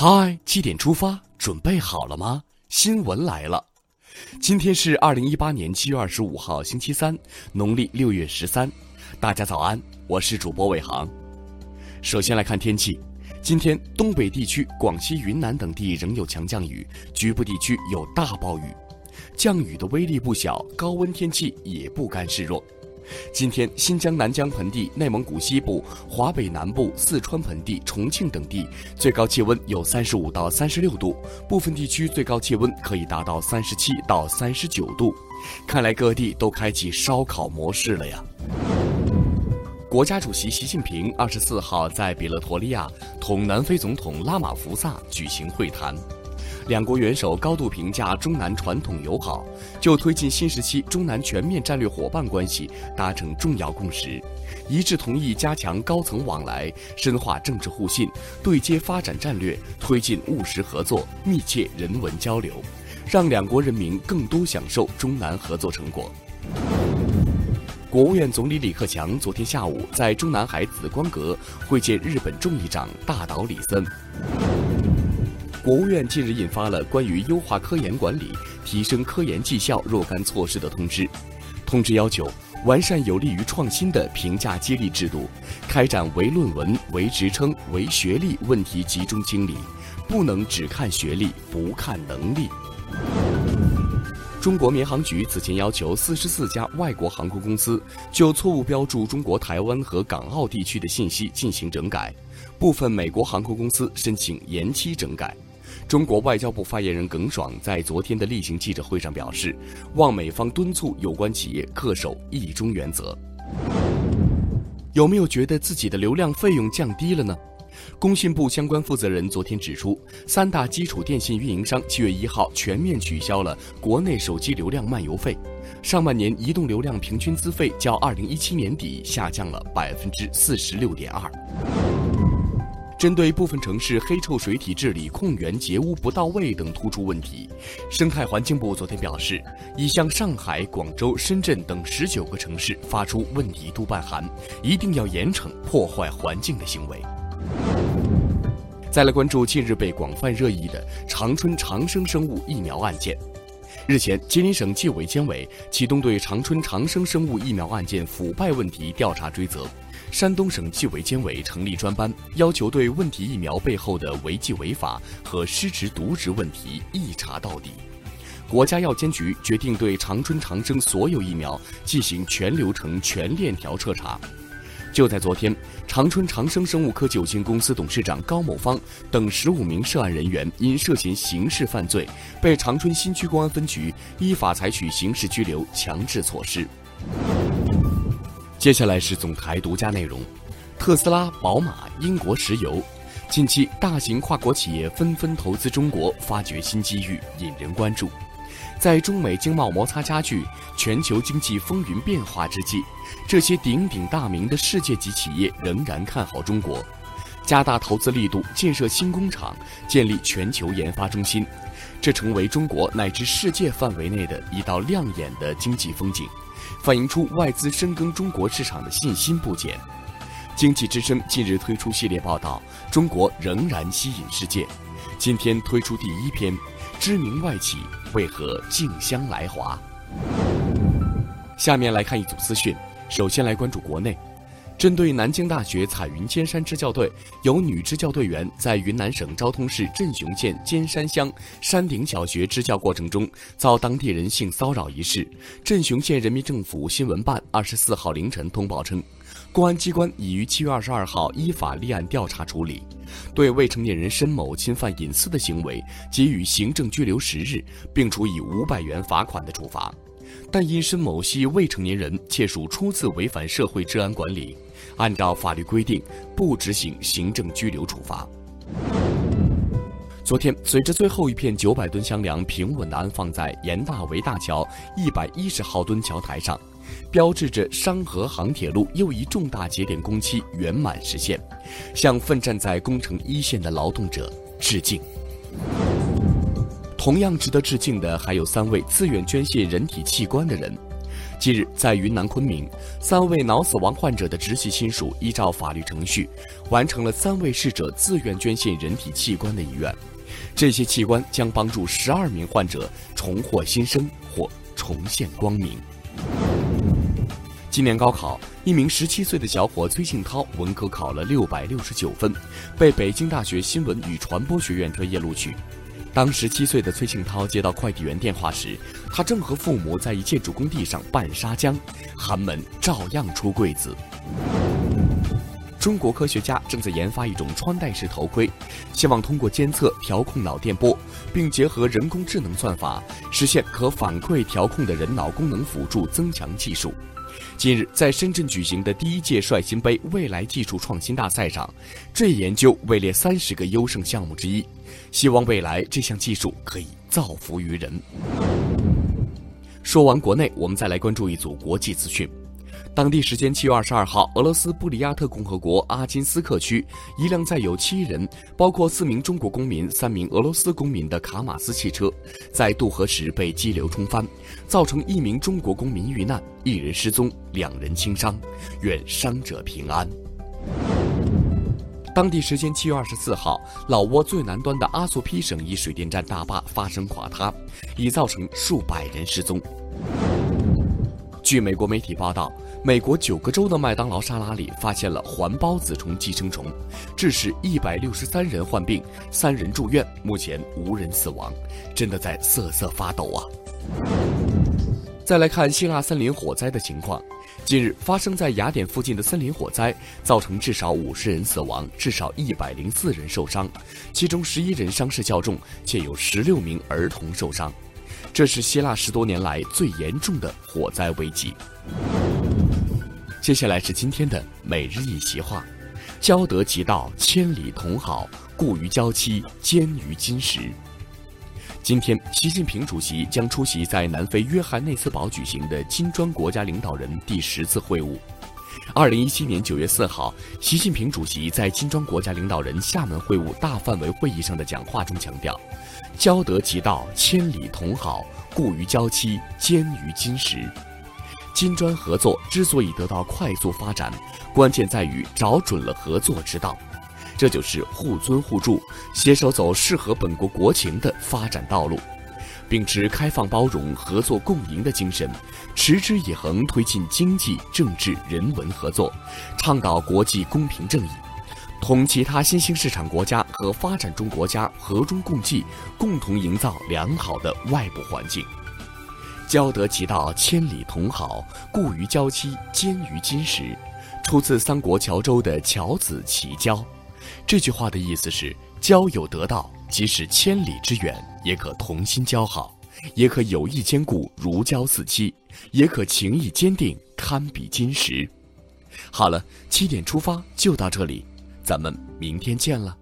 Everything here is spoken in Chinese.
嗨，七点出发，准备好了吗？新闻来了，今天是二零一八年七月二十五号，星期三，农历六月十三。大家早安，我是主播伟航。首先来看天气，今天东北地区、广西、云南等地仍有强降雨，局部地区有大暴雨，降雨的威力不小，高温天气也不甘示弱。今天，新疆南疆盆地、内蒙古西部、华北南部、四川盆地、重庆等地最高气温有三十五到三十六度，部分地区最高气温可以达到三十七到三十九度。看来各地都开启烧烤模式了呀！国家主席习近平二十四号在比勒陀利亚同南非总统拉马福萨举行会谈。两国元首高度评价中南传统友好，就推进新时期中南全面战略伙伴关系达成重要共识，一致同意加强高层往来，深化政治互信，对接发展战略，推进务实合作，密切人文交流，让两国人民更多享受中南合作成果。国务院总理李克强昨天下午在中南海紫光阁会见日本众议长大岛李森。国务院近日印发了关于优化科研管理、提升科研绩效若干措施的通知。通知要求完善有利于创新的评价激励制度，开展唯论文、唯职称、唯学历问题集中清理，不能只看学历不看能力。中国民航局此前要求四十四家外国航空公司就错误标注中国台湾和港澳地区的信息进行整改，部分美国航空公司申请延期整改。中国外交部发言人耿爽在昨天的例行记者会上表示，望美方敦促有关企业恪守“一中”原则。有没有觉得自己的流量费用降低了呢？工信部相关负责人昨天指出，三大基础电信运营商七月一号全面取消了国内手机流量漫游费，上半年移动流量平均资费较二零一七年底下降了百分之四十六点二。针对部分城市黑臭水体治理、控源截污不到位等突出问题，生态环境部昨天表示，已向上海、广州、深圳等十九个城市发出问题督办函，一定要严惩破坏环境的行为。再来关注近日被广泛热议的长春长生生物疫苗案件。日前，吉林省纪委监委启动对长春长生生物疫苗案件腐败问题调查追责。山东省纪委监委成立专班，要求对问题疫苗背后的违纪违法和失职渎职问题一查到底。国家药监局决定对长春长生所有疫苗进行全流程、全链条彻查。就在昨天，长春长生生物科技有限公司董事长高某芳等十五名涉案人员因涉嫌刑事犯罪，被长春新区公安分局依法采取刑事拘留强制措施。接下来是总台独家内容：特斯拉、宝马、英国石油，近期大型跨国企业纷纷投资中国，发掘新机遇，引人关注。在中美经贸摩擦加剧、全球经济风云变化之际，这些鼎鼎大名的世界级企业仍然看好中国，加大投资力度，建设新工厂，建立全球研发中心，这成为中国乃至世界范围内的一道亮眼的经济风景。反映出外资深耕中国市场的信心不减。经济之声近日推出系列报道，中国仍然吸引世界。今天推出第一篇：知名外企为何竞相来华？下面来看一组资讯。首先来关注国内。针对南京大学彩云尖山支教队有女支教队员在云南省昭通市镇雄县尖山乡山顶小学支教过程中遭当地人性骚扰一事，镇雄县人民政府新闻办二十四号凌晨通报称，公安机关已于七月二十二号依法立案调查处理，对未成年人申某侵犯隐私的行为给予行政拘留十日，并处以五百元罚款的处罚。但因申某系未成年人，且属初次违反社会治安管理，按照法律规定，不执行行政拘留处罚。昨天，随着最后一片九百吨箱梁平稳地安放在盐大围大桥一百一十号墩桥台上，标志着商河杭铁路又一重大节点工期圆满实现，向奋战在工程一线的劳动者致敬。同样值得致敬的还有三位自愿捐献人体器官的人。近日，在云南昆明，三位脑死亡患者的直系亲属依照法律程序，完成了三位逝者自愿捐献人体器官的遗愿。这些器官将帮助十二名患者重获新生或重现光明。今年高考，一名十七岁的小伙崔庆涛文科考了六百六十九分，被北京大学新闻与传播学院专业录取。当十七岁的崔庆涛接到快递员电话时，他正和父母在一建筑工地上拌砂浆，寒门照样出贵子。中国科学家正在研发一种穿戴式头盔，希望通过监测、调控脑电波，并结合人工智能算法，实现可反馈调控的人脑功能辅助增强技术。近日，在深圳举行的第一届率先杯未来技术创新大赛上，这一研究位列三十个优胜项目之一。希望未来这项技术可以造福于人。说完国内，我们再来关注一组国际资讯。当地时间七月二十二号，俄罗斯布里亚特共和国阿金斯克区一辆载有七人，包括四名中国公民、三名俄罗斯公民的卡马斯汽车，在渡河时被激流冲翻，造成一名中国公民遇难，一人失踪，两人轻伤，愿伤者平安。当地时间七月二十四号，老挝最南端的阿索皮省一水电站大坝发生垮塌，已造成数百人失踪。据美国媒体报道，美国九个州的麦当劳沙拉里发现了环孢子虫寄生虫，致使一百六十三人患病，三人住院，目前无人死亡，真的在瑟瑟发抖啊！再来看希腊森林火灾的情况，近日发生在雅典附近的森林火灾，造成至少五十人死亡，至少一百零四人受伤，其中十一人伤势较重，且有十六名儿童受伤。这是希腊十多年来最严重的火灾危机。接下来是今天的每日一席话：“交得即道，千里同好；故于交期，坚于金石。”今天，习近平主席将出席在南非约翰内斯堡举行的金砖国家领导人第十次会晤。二零一七年九月四号，习近平主席在金砖国家领导人厦门会晤大范围会议上的讲话中强调：“交得即道，千里同好；故于交期，坚于金石。”金砖合作之所以得到快速发展，关键在于找准了合作之道，这就是互尊互助，携手走适合本国国情的发展道路。秉持开放包容、合作共赢的精神，持之以恒推进经济、政治、人文合作，倡导国际公平正义，同其他新兴市场国家和发展中国家和衷共济，共同营造良好的外部环境。交得其道，千里同好；故于交期，坚于金石。出自三国谯州的“谯子齐交”。这句话的意思是：交友得道。即使千里之远，也可同心交好；也可友谊坚固，如胶似漆；也可情谊坚定，堪比金石。好了，七点出发就到这里，咱们明天见了。